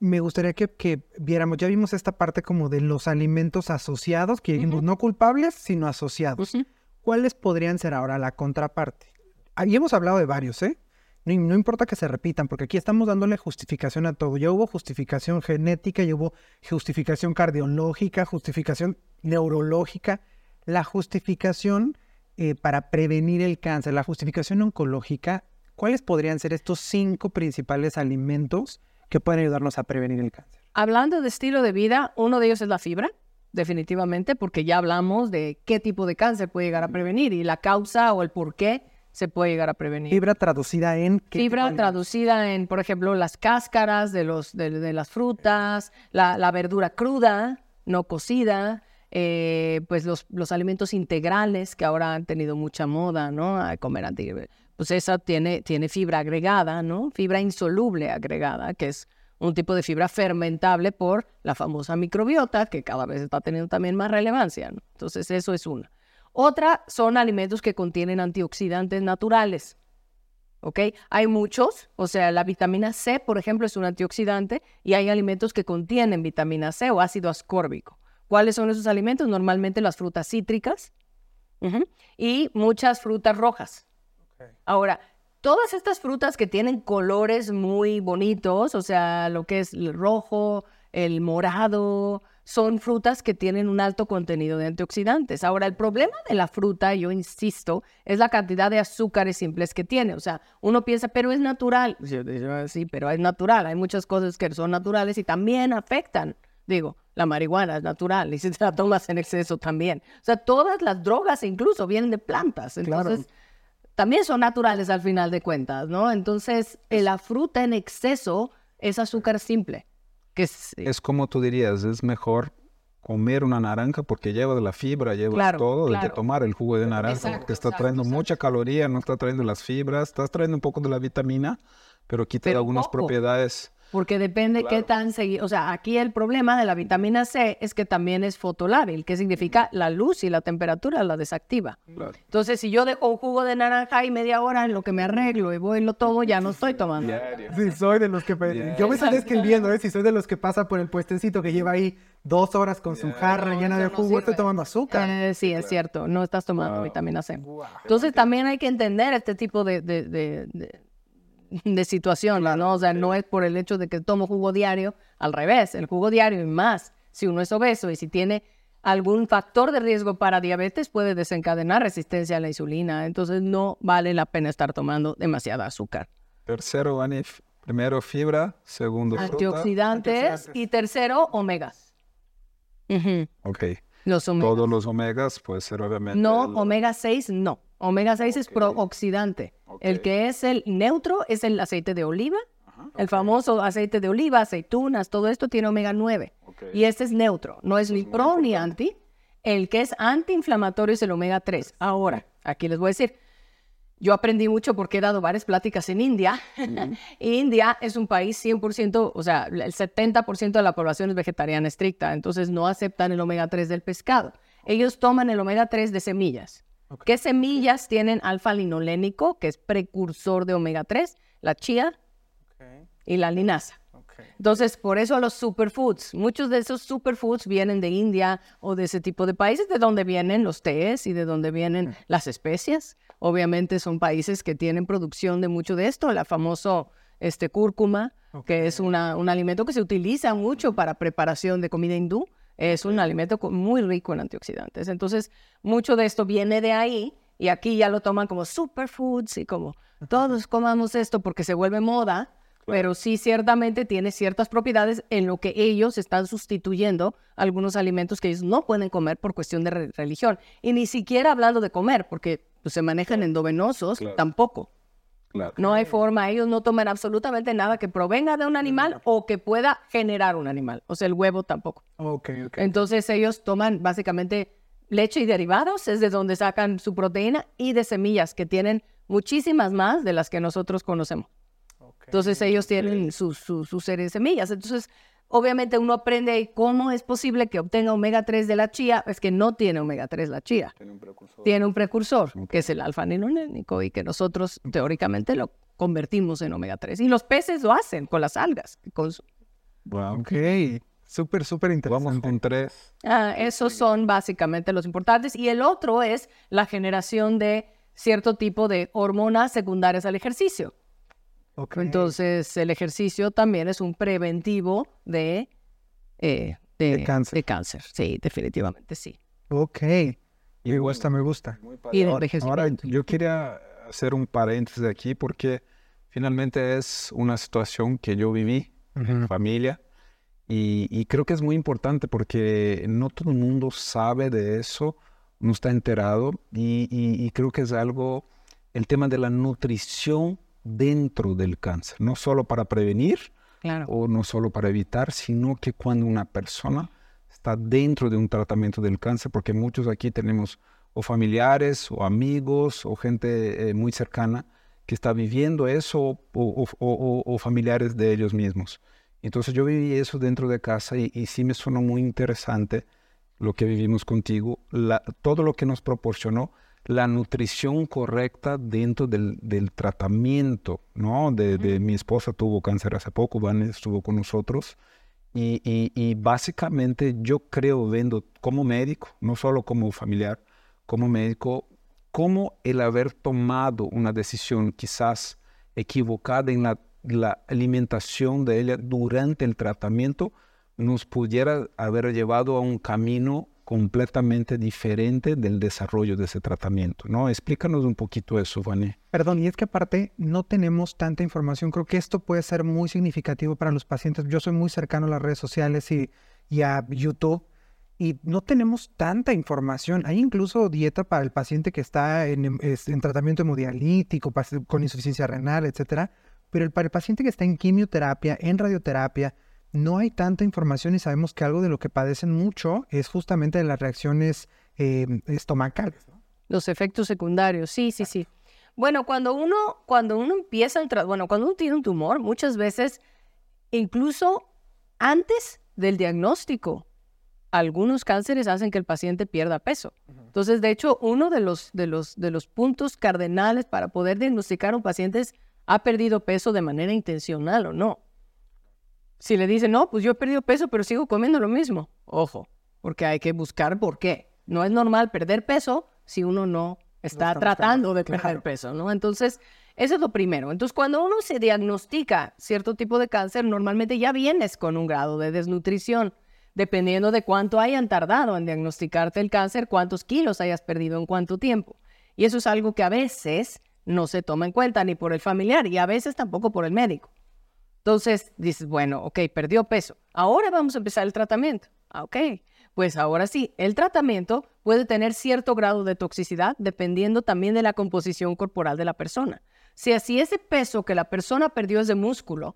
me gustaría que, viéramos, ya vimos esta parte como de los alimentos asociados, que dijimos no culpables, sino asociados. ¿Cuáles podrían ser ahora la contraparte? Ahí hemos hablado de varios, ¿eh? No, importa que se repitan, porque aquí estamos dándole justificación a todo. Ya hubo justificación genética, ya hubo justificación cardiológica, justificación neurológica. La justificación eh, para prevenir el cáncer, la justificación oncológica, ¿cuáles podrían ser estos cinco principales alimentos que pueden ayudarnos a prevenir el cáncer. Hablando de estilo de vida, uno de ellos es la fibra, definitivamente, porque ya hablamos de qué tipo de cáncer puede llegar a prevenir y la causa o el por qué se puede llegar a prevenir. Fibra traducida en... Fibra traducida en, por ejemplo, las cáscaras de, los, de, las frutas, la, verdura cruda, no cocida, eh, pues los, los, alimentos integrales que ahora han tenido mucha moda, ¿no? A comer pues esa tiene, tiene fibra agregada, ¿no? Fibra insoluble agregada, que es un tipo de fibra fermentable por la famosa microbiota, que cada vez está teniendo también más relevancia. ¿no? Entonces, eso es una. Otra son alimentos que contienen antioxidantes naturales. ¿Ok? Hay muchos, o sea, la vitamina C, por ejemplo, es un antioxidante y hay alimentos que contienen vitamina C o ácido ascórbico. ¿Cuáles son esos alimentos? Normalmente las frutas cítricas y muchas frutas rojas. Ahora, todas estas frutas que tienen colores muy bonitos, o sea, lo que es el rojo, el morado, son frutas que tienen un alto contenido de antioxidantes. Ahora, el problema de la fruta, yo insisto, es la cantidad de azúcares simples que tiene. O sea, uno piensa, pero es natural. Sí, pero es natural. Hay muchas cosas que son naturales y también afectan. Digo, la marihuana es natural y si te la tomas en exceso también. O sea, todas las drogas incluso vienen de plantas. Entonces, también son naturales al final de cuentas, ¿no? Entonces, la fruta en exceso es azúcar simple. Que es, es como tú dirías, es mejor comer una naranja porque lleva de la fibra, lleva todo, de que tomar el jugo de naranja, que está trayendo mucha caloría, no está trayendo las fibras, estás trayendo un poco de la vitamina, pero quita algunas propiedades porque depende qué tan seguido. O sea, aquí el problema de la vitamina C es que también es fotolábil, que significa la luz y la temperatura la desactiva. Entonces, si yo dejo un jugo de naranja y media hora en lo que me arreglo y voy y lo tomo, ya no estoy tomando. Sí, soy de los que. Yo me estoy escribiendo, ¿eh? Si soy de los que pasa por el puestecito que lleva ahí dos horas con su jarra llena de jugo, estoy tomando azúcar. Eh, sí, es cierto, no estás tomando vitamina C. Entonces, también hay que entender este tipo de de situación, ¿no? O sea, no es por el hecho de que tomo jugo diario, al revés, el jugo diario y más, si uno es obeso y si tiene algún factor de riesgo para diabetes puede desencadenar resistencia a la insulina, entonces no vale la pena estar tomando demasiada azúcar. Tercero, Anif, primero fibra, segundo antioxidantes, y tercero omegas. Ok. Todos los omegas puede ser obviamente. No, omega 6 no. Omega 6 es prooxidante. El que es el neutro es el aceite de oliva. el famoso aceite de oliva, aceitunas, todo esto tiene omega 9. Y este es neutro, no es ni pro ni anti. El que es antiinflamatorio es el omega 3. Ahora, aquí les voy a decir, yo aprendí mucho porque he dado varias pláticas en India. India es un país 100%, o sea, el 70% de la población es vegetariana estricta, entonces no aceptan el omega 3 del pescado. Ellos toman el omega 3 de semillas. ¿Qué semillas tienen alfa-linolénico, que es precursor de omega 3? La chía y la linaza. Entonces, por eso los superfoods, muchos de esos superfoods vienen de India o de ese tipo de países, de donde vienen los tés y de donde vienen las especias. Obviamente son países que tienen producción de mucho de esto, la famoso este, cúrcuma, que es una, un alimento que se utiliza mucho para preparación de comida hindú. Es un alimento muy rico en antioxidantes. Entonces, mucho de esto viene de ahí y aquí ya lo toman como superfoods y como todos comamos esto porque se vuelve moda, pero sí ciertamente tiene ciertas propiedades en lo que ellos están sustituyendo algunos alimentos que ellos no pueden comer por cuestión de religión. Y ni siquiera hablando de comer, porque pues, se manejan endovenosos, tampoco. No hay forma, ellos no toman absolutamente nada que provenga de un animal o que pueda generar un animal. O sea, el huevo tampoco. Entonces ellos toman básicamente leche y derivados, es de donde sacan su proteína, y de semillas, que tienen muchísimas más de las que nosotros conocemos. Entonces ellos tienen sus su, serie de semillas. Entonces, obviamente uno aprende cómo es posible que obtenga omega 3 de la chía, es que no tiene omega 3 la chía. Tiene un precursor. Tiene un precursor, que es el alfa nilonénico y que nosotros teóricamente lo convertimos en omega 3. Y los peces lo hacen con las algas. Con Wow. Ok. Súper, súper interesante. Vamos con tres. Ah, esos son básicamente los importantes. Y el otro es la generación de cierto tipo de hormonas secundarias al ejercicio. Entonces, el ejercicio también es un preventivo de, eh, de, cáncer. de, cáncer. Sí, definitivamente sí. Ok. Y esta me gusta. Y ahora, yo quería hacer un paréntesis aquí porque finalmente es una situación que yo viví en familia y, creo que es muy importante porque no todo el mundo sabe de eso, no está enterado y creo que es algo, el tema de la nutrición dentro del cáncer, no solo para prevenir o no solo para evitar, sino que cuando una persona está dentro de un tratamiento del cáncer, porque muchos aquí tenemos o familiares o amigos o gente eh, muy cercana que está viviendo eso o, familiares de ellos mismos. Entonces yo viví eso dentro de casa y, sí me sonó muy interesante lo que vivimos contigo, todo lo que nos proporcionó la nutrición correcta dentro del, tratamiento, ¿no? De, mi esposa tuvo cáncer hace poco, Van estuvo con nosotros. Y, básicamente yo creo, viendo como médico, no solo como familiar, como médico, cómo el haber tomado una decisión quizás equivocada en la, la alimentación de ella durante el tratamiento nos pudiera haber llevado a un camino completamente diferente del desarrollo de ese tratamiento, ¿no? Explícanos un poquito eso, Vané. Perdón, y es que aparte no tenemos tanta información. Creo que esto puede ser muy significativo para los pacientes. Yo soy muy cercano a las redes sociales y, a YouTube y no tenemos tanta información. Hay incluso dieta para el paciente que está en, tratamiento hemodialítico, con insuficiencia renal, etcétera. Pero para el paciente que está en quimioterapia, en radioterapia, no hay tanta información y sabemos que algo de lo que padecen mucho es justamente de las reacciones em, estomacales. Los efectos secundarios, sí, sí, sí. Bueno, cuando uno, cuando uno empieza el bueno, cuando uno tiene un tumor, muchas veces, incluso antes del diagnóstico, algunos cánceres hacen que el paciente pierda peso. Entonces, de hecho, uno de los, de los, de los puntos cardenales para poder diagnosticar a un paciente es, ¿ha perdido peso de manera intencional o no? Si le dicen, no, pues yo he perdido peso, pero sigo comiendo lo mismo, ojo, porque hay que buscar por qué. No es normal perder peso si uno no está tratando de perder peso, ¿no? Entonces, eso es lo primero. Entonces, cuando uno se diagnostica cierto tipo de cáncer, normalmente ya vienes con un grado de desnutrición, dependiendo de cuánto hayan tardado en diagnosticarte el cáncer, cuántos kilos hayas perdido en cuánto tiempo. Y eso es algo que a veces no se toma en cuenta ni por el familiar y a veces tampoco por el médico. Entonces dices, bueno, ok, perdió peso. Ahora vamos a empezar el tratamiento. Ah, ok, pues ahora sí, el tratamiento puede tener cierto grado de toxicidad dependiendo también de la composición corporal de la persona. Si así ese peso que la persona perdió es de músculo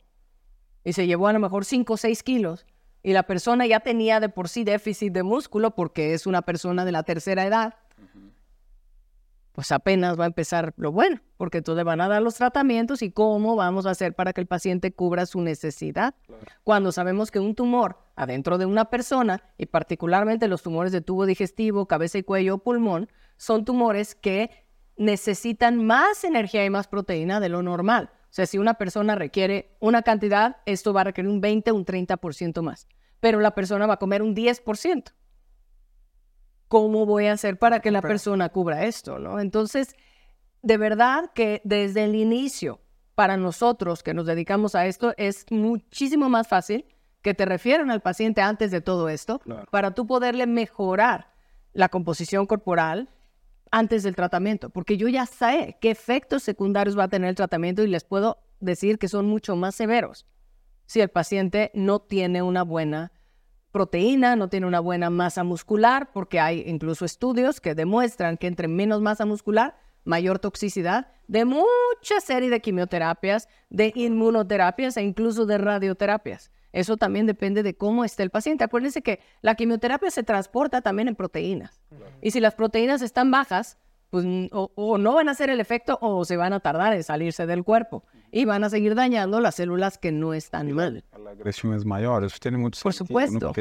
y se llevó a lo mejor 5 o 6 kilos y la persona ya tenía de por sí déficit de músculo porque es una persona de la tercera edad, pues apenas va a empezar lo bueno, porque entonces van a dar los tratamientos y cómo vamos a hacer para que el paciente cubra su necesidad. Cuando sabemos que un tumor adentro de una persona, y particularmente los tumores de tubo digestivo, cabeza y cuello o pulmón, son tumores que necesitan más energía y más proteína de lo normal. O sea, si una persona requiere una cantidad, esto va a requerir un 20, un 30% más. Pero la persona va a comer un 10%. ¿Cómo voy a hacer para que la persona cubra esto? ¿no? Entonces, de verdad que desde el inicio, para nosotros que nos dedicamos a esto, es muchísimo más fácil que te refieran al paciente antes de todo esto para tú poderle mejorar la composición corporal antes del tratamiento, porque yo ya sé qué efectos secundarios va a tener el tratamiento y les puedo decir que son mucho más severos si el paciente no tiene una buena proteína, no tiene una buena masa muscular, porque hay incluso estudios que demuestran que entre menos masa muscular, mayor toxicidad de mucha serie de quimioterapias, de inmunoterapias e incluso de radioterapias. Eso también depende de cómo esté el paciente. Acuérdense que la quimioterapia se transporta también en proteínas. Y si las proteínas están bajas, pues o, no van a hacer el efecto o se van a tardar en salirse del cuerpo y van a seguir dañando las células que no están mal. La agresión es mayor, eso tiene mucho Por supuesto.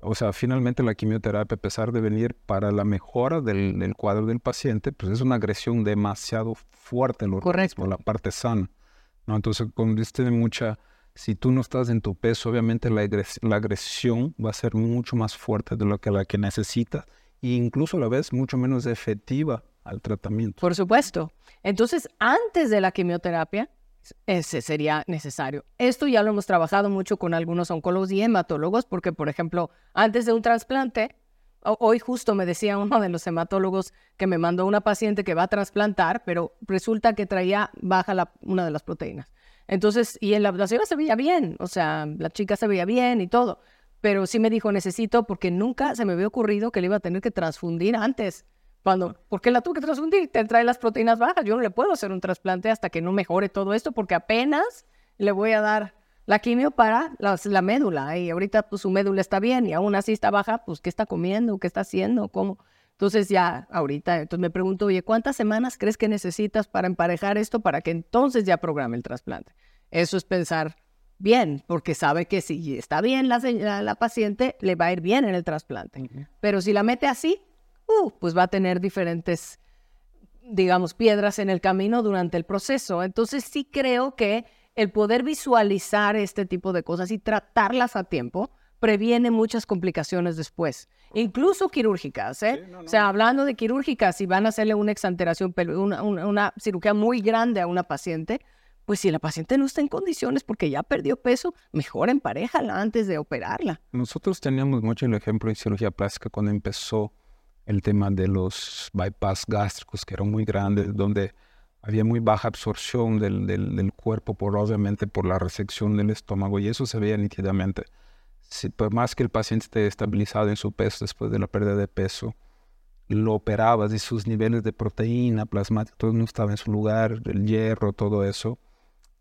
o sea, finalmente la quimioterapia, a pesar de venir para la mejora del, cuadro del paciente, pues es una agresión demasiado fuerte en Correcto. la parte sana. ¿no? Entonces, cuando tiene mucha si tú no estás en tu peso, obviamente la, agresión va a ser mucho más fuerte de lo que la que necesitas e incluso a la vez mucho menos efectiva al tratamiento. Por supuesto. Entonces, antes de la quimioterapia, ese sería necesario. Esto ya lo hemos trabajado mucho con algunos oncólogos y hematólogos, porque, por ejemplo, antes de un trasplante, hoy justo me decía uno de los hematólogos que me mandó una paciente que va a trasplantar, pero resulta que traía baja una de las proteínas. Entonces, y en la, la señora se veía bien, o sea, la chica se veía bien y todo, pero sí me dijo, necesito, porque nunca se me había ocurrido que le iba a tener que transfundir antes. Cuando, ¿por qué la tuve que transfundir? Te trae las proteínas bajas, yo no le puedo hacer un trasplante hasta que no mejore todo esto, porque apenas le voy a dar la quimio para la, la, médula, y ahorita pues su médula está bien y aún así está baja, pues ¿qué está comiendo? ¿Qué está haciendo? ¿Cómo? Entonces ya ahorita, entonces me pregunto, oye, ¿cuántas semanas crees que necesitas para emparejar esto para que entonces ya programe el trasplante? Eso es pensar bien, porque sabe que si está bien la, la, paciente, le va a ir bien en el trasplante. Pero si la mete así, uh, pues va a tener diferentes, digamos, piedras en el camino durante el proceso. Entonces sí creo que el poder visualizar este tipo de cosas y tratarlas a tiempo previene muchas complicaciones después incluso quirúrgicas, ¿eh? O sea, hablando de quirúrgicas, si van a hacerle una exanteración, una, una, cirugía muy grande a una paciente, pues si la paciente no está en condiciones porque ya perdió peso, mejor emparejala antes de operarla. Nosotros teníamos mucho el ejemplo en cirugía plástica cuando empezó el tema de los bypass gástricos, que eran muy grandes, donde había muy baja absorción del, del, cuerpo, por, obviamente por la resección del estómago, y eso se veía nítidamente. Si, por más que el paciente esté estabilizado en su peso después de la pérdida de peso, lo operabas y sus niveles de proteína plasmática, todo no estaba en su lugar, el hierro, todo eso,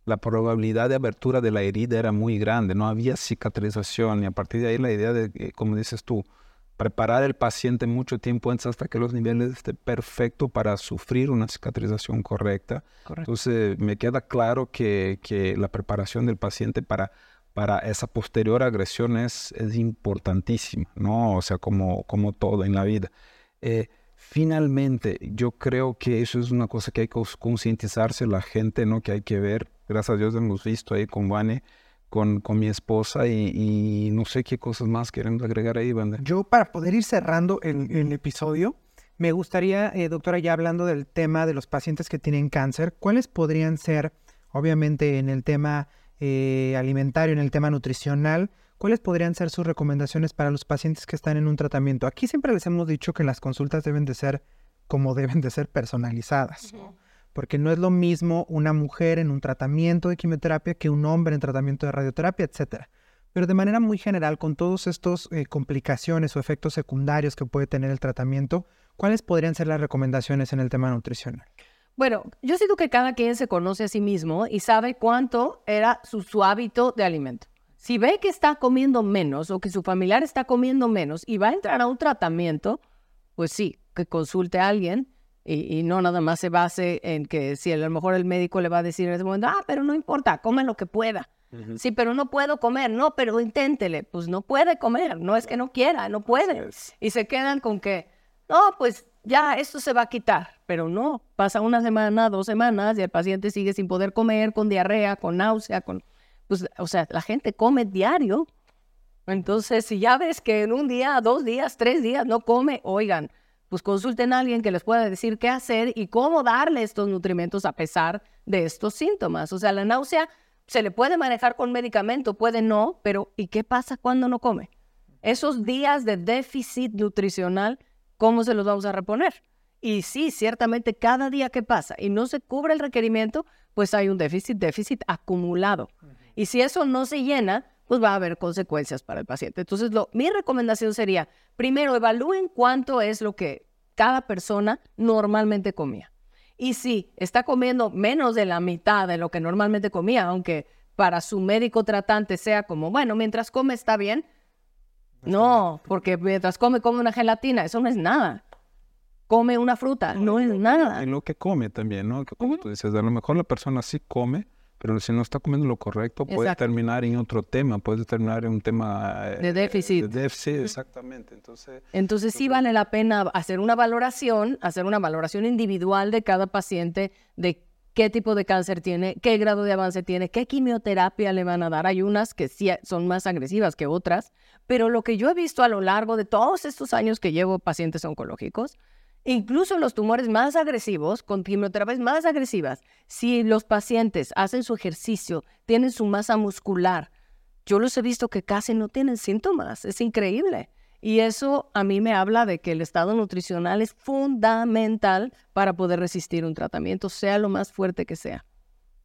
la probabilidad de abertura de la herida era muy grande, no había cicatrización y a partir de ahí la idea de, como dices tú, preparar el paciente mucho tiempo antes hasta que los niveles estén perfectos para sufrir una cicatrización correcta. Entonces me queda claro que, que la preparación del paciente para para esa posterior agresión es, es importantísima, ¿no? O sea, como, como todo en la vida. Eh, finalmente, yo creo que eso es una cosa que hay que concientizarse la gente, ¿no? Que hay que ver. Gracias a Dios hemos visto ahí con Vane, con, con mi esposa y, no sé qué cosas más quieren agregar ahí, Vane. Yo, para poder ir cerrando el, el episodio, me gustaría, eh, doctora, ya hablando del tema de los pacientes que tienen cáncer, ¿cuáles podrían ser, obviamente, en el tema eh, alimentario, en el tema nutricional, ¿cuáles podrían ser sus recomendaciones para los pacientes que están en un tratamiento? Aquí siempre les hemos dicho que las consultas deben de ser como deben de ser personalizadas, porque no es lo mismo una mujer en un tratamiento de quimioterapia que un hombre en tratamiento de radioterapia, etcétera. Pero de manera muy general, con todos estos eh, complicaciones o efectos secundarios que puede tener el tratamiento, ¿cuáles podrían ser las recomendaciones en el tema nutricional? Bueno, yo siento que cada quien se conoce a sí mismo y sabe cuánto era su, hábito de alimento. Si ve que está comiendo menos o que su familiar está comiendo menos y va a entrar a un tratamiento, pues sí, que consulte a alguien y, no nada más se base en que si a lo mejor el médico le va a decir en ese momento, ah, pero no importa, come lo que pueda. Sí, pero no puedo comer, no, pero inténtele. Pues no puede comer, no es que no quiera, no puede. Y se quedan con que, no, pues ya esto se va a quitar, pero no, pasa una semana, dos semanas y el paciente sigue sin poder comer, con diarrea, con náusea, con, pues, o sea, la gente come diario. Entonces, si ya ves que en un día, dos días, tres días no come, oigan, pues consulten a alguien que les pueda decir qué hacer y cómo darle estos nutrimentos a pesar de estos síntomas. O sea, la náusea se le puede manejar con medicamento, puede no, pero ¿y qué pasa cuando no come? Esos días de déficit nutricional ¿cómo se los vamos a reponer? Y sí, ciertamente cada día que pasa y no se cubre el requerimiento, pues hay un déficit, déficit acumulado. Y si eso no se llena, pues va a haber consecuencias para el paciente. Entonces, lo, mi recomendación sería, primero, evalúen cuánto es lo que cada persona normalmente comía. Y si está comiendo menos de la mitad de lo que normalmente comía, aunque para su médico tratante sea como, bueno, mientras come está bien, no, porque mientras come, come una gelatina, eso no es nada. Come una fruta, no es nada. En lo que come también, ¿no? Como tú dices, a lo mejor la persona sí come, pero si no está comiendo lo correcto, puede terminar en otro tema, puede terminar en un tema... Eh, de déficit. De déficit, exactamente. Entonces, Entonces sí vale la pena hacer una valoración, hacer una valoración individual de cada paciente, de qué tipo de cáncer tiene, qué grado de avance tiene, qué quimioterapia le van a dar. Hay unas que sí son más agresivas que otras, pero lo que yo he visto a lo largo de todos estos años que llevo pacientes oncológicos, incluso los tumores más agresivos, con quimioterapias más agresivas, si los pacientes hacen su ejercicio, tienen su masa muscular, yo los he visto que casi no tienen síntomas. Es increíble. Y eso a mí me habla de que el estado nutricional es fundamental para poder resistir un tratamiento, sea lo más fuerte que sea.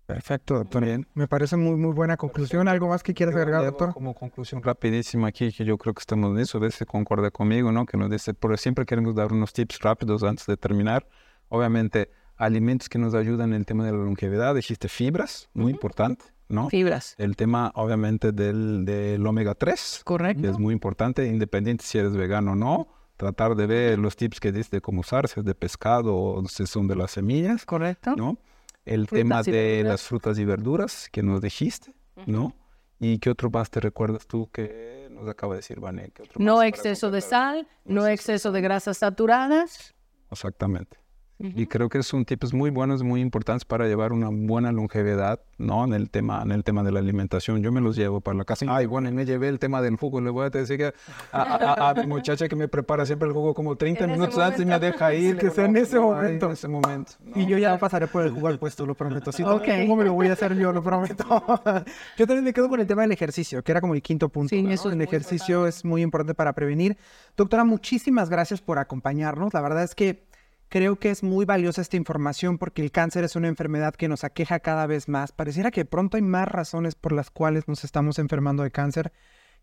Perfecto, doctor. Bien. Me parece muy, muy buena conclusión. ¿Algo más que quieras agregar, doctor? Como conclusión rapidísima aquí, que yo creo que estamos en eso, a veces concuerda conmigo, ¿no? Que nos dice, pero siempre queremos dar unos tips rápidos antes de terminar. Obviamente, alimentos que nos ayudan en el tema de la longevidad, dijiste fibras, muy importante. ¿no? Fibras. El tema, obviamente, del, del omega 3. Correcto. Que es muy importante, independiente si eres vegano o no. Tratar de ver los tips que dice de cómo usar, si es de pescado o si son de las semillas. Correcto. ¿no? El tema de las frutas y verduras que nos dijiste, ¿no? ¿Y qué otro más te recuerdas tú que nos acaba de decir Vané? No exceso de sal, no exceso de grasas saturadas. Exactamente. Y creo que son tipos muy buenos, muy importantes para llevar una buena longevidad, ¿no? En el tema, en el tema de la alimentación. Yo me los llevo para la casa. Ay, bueno, y me llevé el tema del jugo. Le voy a decir que a, mi muchacha que me prepara siempre el jugo como 30 minutos antes y me deja ir. Que sea en ese momento. en ese momento. Y yo ya pasaré por el jugo al puesto, lo prometo. Si ok. ¿Cómo me lo voy a hacer yo? Lo prometo. yo también me quedo con el tema del ejercicio, que era como el quinto punto. Sí, eso El ejercicio es muy importante para prevenir. Doctora, muchísimas gracias por acompañarnos. La verdad es que Creo que es muy valiosa esta información porque el cáncer es una enfermedad que nos aqueja cada vez más. Pareciera que pronto hay más razones por las cuales nos estamos enfermando de cáncer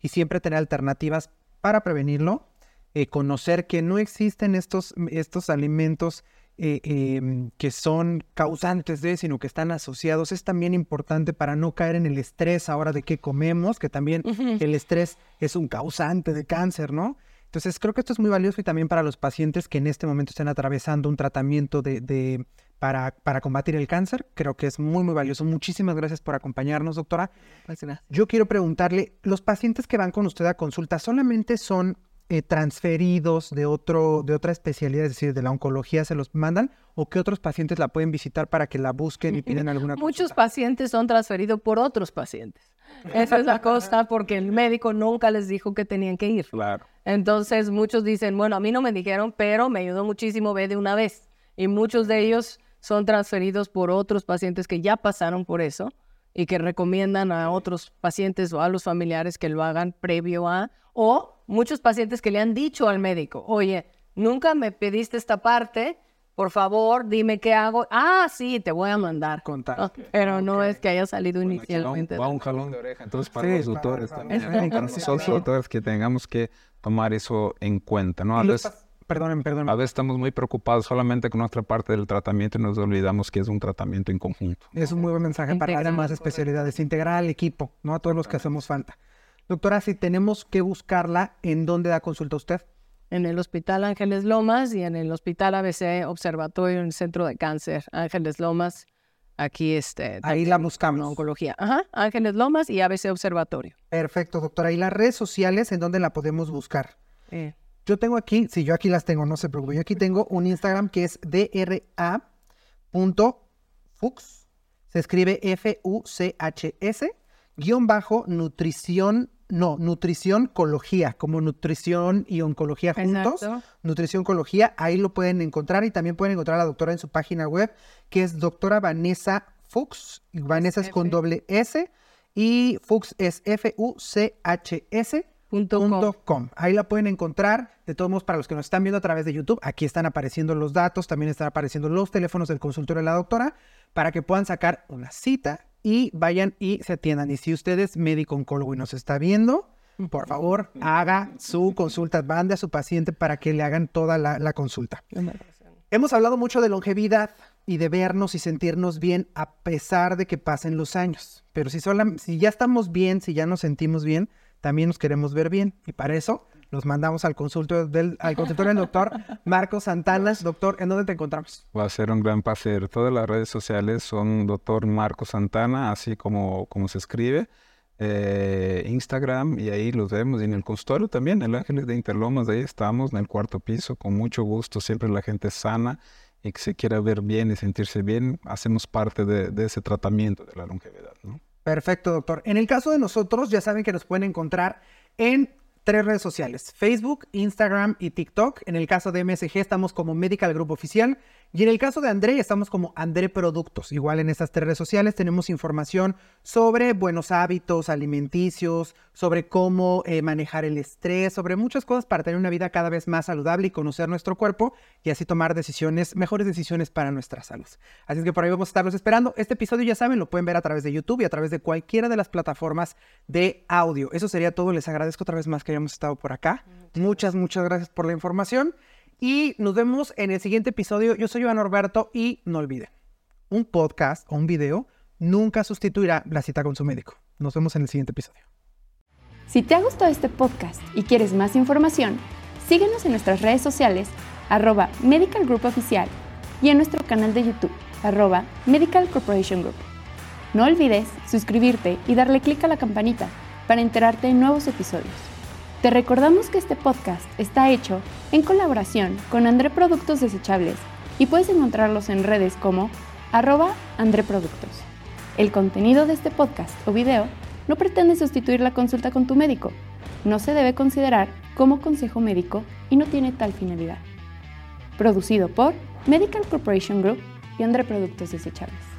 y siempre tener alternativas para prevenirlo. Eh, conocer que no existen estos, estos alimentos eh, em, que son causantes de, sino que están asociados, es también importante para no caer en el estrés ahora de qué comemos, que también el estrés es un causante de cáncer, ¿no? Entonces, creo que esto es muy valioso y también para los pacientes que en este momento están atravesando un tratamiento de, para, para, combatir el cáncer. Creo que es muy, muy valioso. Muchísimas gracias por acompañarnos, doctora. Gracias. Yo quiero preguntarle, ¿los pacientes que van con usted a consulta solamente son eh, transferidos de, otro, de otra especialidad, es decir, de la oncología, se los mandan? ¿O qué otros pacientes la pueden visitar para que la busquen y piden alguna Muchos pacientes son transferidos por otros pacientes. Esa es la cosa, porque el médico nunca les dijo que tenían que ir. Claro. Entonces, muchos dicen, bueno, a mí no me dijeron, pero me ayudó muchísimo ver de una vez. Y muchos de ellos son transferidos por otros pacientes que ya pasaron por eso y que recomiendan a otros pacientes o a los familiares que lo hagan previo a, o muchos pacientes que le han dicho al médico, oye, nunca me pediste esta parte, por favor, dime qué hago. Ah, sí, te voy a mandar. Contar. pero no es que haya salido inicialmente. Va un jalón de oreja. Entonces, para los doctores también. Para nosotros, doctores, que tengamos que tomar eso en cuenta, ¿no? A veces, perdónenme, perdónenme. A veces estamos muy preocupados solamente con nuestra parte del tratamiento y nos olvidamos que es un tratamiento en conjunto. Es un muy buen mensaje para las demás especialidades. Integrar al equipo, ¿no? A todos los que hacemos falta. Doctora, si tenemos que buscarla, ¿en dónde da consulta usted? En el Hospital Ángeles Lomas y en el Hospital ABC Observatorio en el Centro de Cáncer Ángeles Lomas. Aquí este. Ahí la buscamos. Oncología. Ajá. Ángeles Lomas y ABC Observatorio. Perfecto, doctora. ¿Y las redes sociales en dónde la podemos buscar? Eh, Yo tengo aquí, si yo aquí las tengo, no se preocupe, yo aquí tengo un Instagram que es dra.fux, se escribe F-U-C-H-S, guion bajo nutrición, no, nutrición oncología, como nutrición y oncología juntos. Exacto. Nutrición oncología, ahí lo pueden encontrar y también pueden encontrar a la doctora en su página web, que es doctora Vanessa Fuchs. y Vanessa es con doble S y Fuchs es F-U-C-H-S. Com. com. Ahí la pueden encontrar. De todos modos, para los que nos están viendo a través de YouTube, aquí están apareciendo los datos, también están apareciendo los teléfonos del consultorio de la doctora para que puedan sacar una cita y vayan y se atiendan. Y si usted es médico oncólogo y nos está viendo, por favor, haga su consulta, mande a su paciente para que le hagan toda la, la consulta. Hemos hablado mucho de longevidad y de vernos y sentirnos bien a pesar de que pasen los años. Pero si, sola- si ya estamos bien, si ya nos sentimos bien, también nos queremos ver bien. Y para eso los mandamos al consultorio del, al consultorio del doctor Marco Santana. Doctor, ¿en dónde te encontramos? Va a ser un gran placer. Todas las redes sociales son doctor Marco Santana, así como, como se escribe. Eh, Instagram y ahí los vemos. Y en el consultorio también, el Ángeles de Interlomas, ahí estamos en el cuarto piso, con mucho gusto. Siempre la gente sana y que se quiera ver bien y sentirse bien, hacemos parte de, de ese tratamiento de la longevidad. ¿no? Perfecto, doctor. En el caso de nosotros, ya saben que nos pueden encontrar en tres redes sociales, Facebook, Instagram y TikTok. En el caso de MSG estamos como Medical Group Oficial y en el caso de André estamos como André Productos. Igual en estas tres redes sociales tenemos información sobre buenos hábitos alimenticios, sobre cómo eh, manejar el estrés, sobre muchas cosas para tener una vida cada vez más saludable y conocer nuestro cuerpo y así tomar decisiones, mejores decisiones para nuestra salud. Así es que por ahí vamos a estarlos esperando. Este episodio ya saben, lo pueden ver a través de YouTube y a través de cualquiera de las plataformas de audio. Eso sería todo. Les agradezco otra vez más que hayamos estado por acá. Muchas, muchas gracias por la información. Y nos vemos en el siguiente episodio. Yo soy Iván Norberto y no olviden, un podcast o un video nunca sustituirá la cita con su médico. Nos vemos en el siguiente episodio. Si te ha gustado este podcast y quieres más información, síguenos en nuestras redes sociales, arroba Medical Group Oficial, y en nuestro canal de YouTube, arroba Medical Corporation Group. No olvides suscribirte y darle clic a la campanita para enterarte de nuevos episodios. Te recordamos que este podcast está hecho en colaboración con André Productos Desechables y puedes encontrarlos en redes como arroba André Productos. El contenido de este podcast o video no pretende sustituir la consulta con tu médico. No se debe considerar como consejo médico y no tiene tal finalidad. Producido por Medical Corporation Group y André Productos Desechables.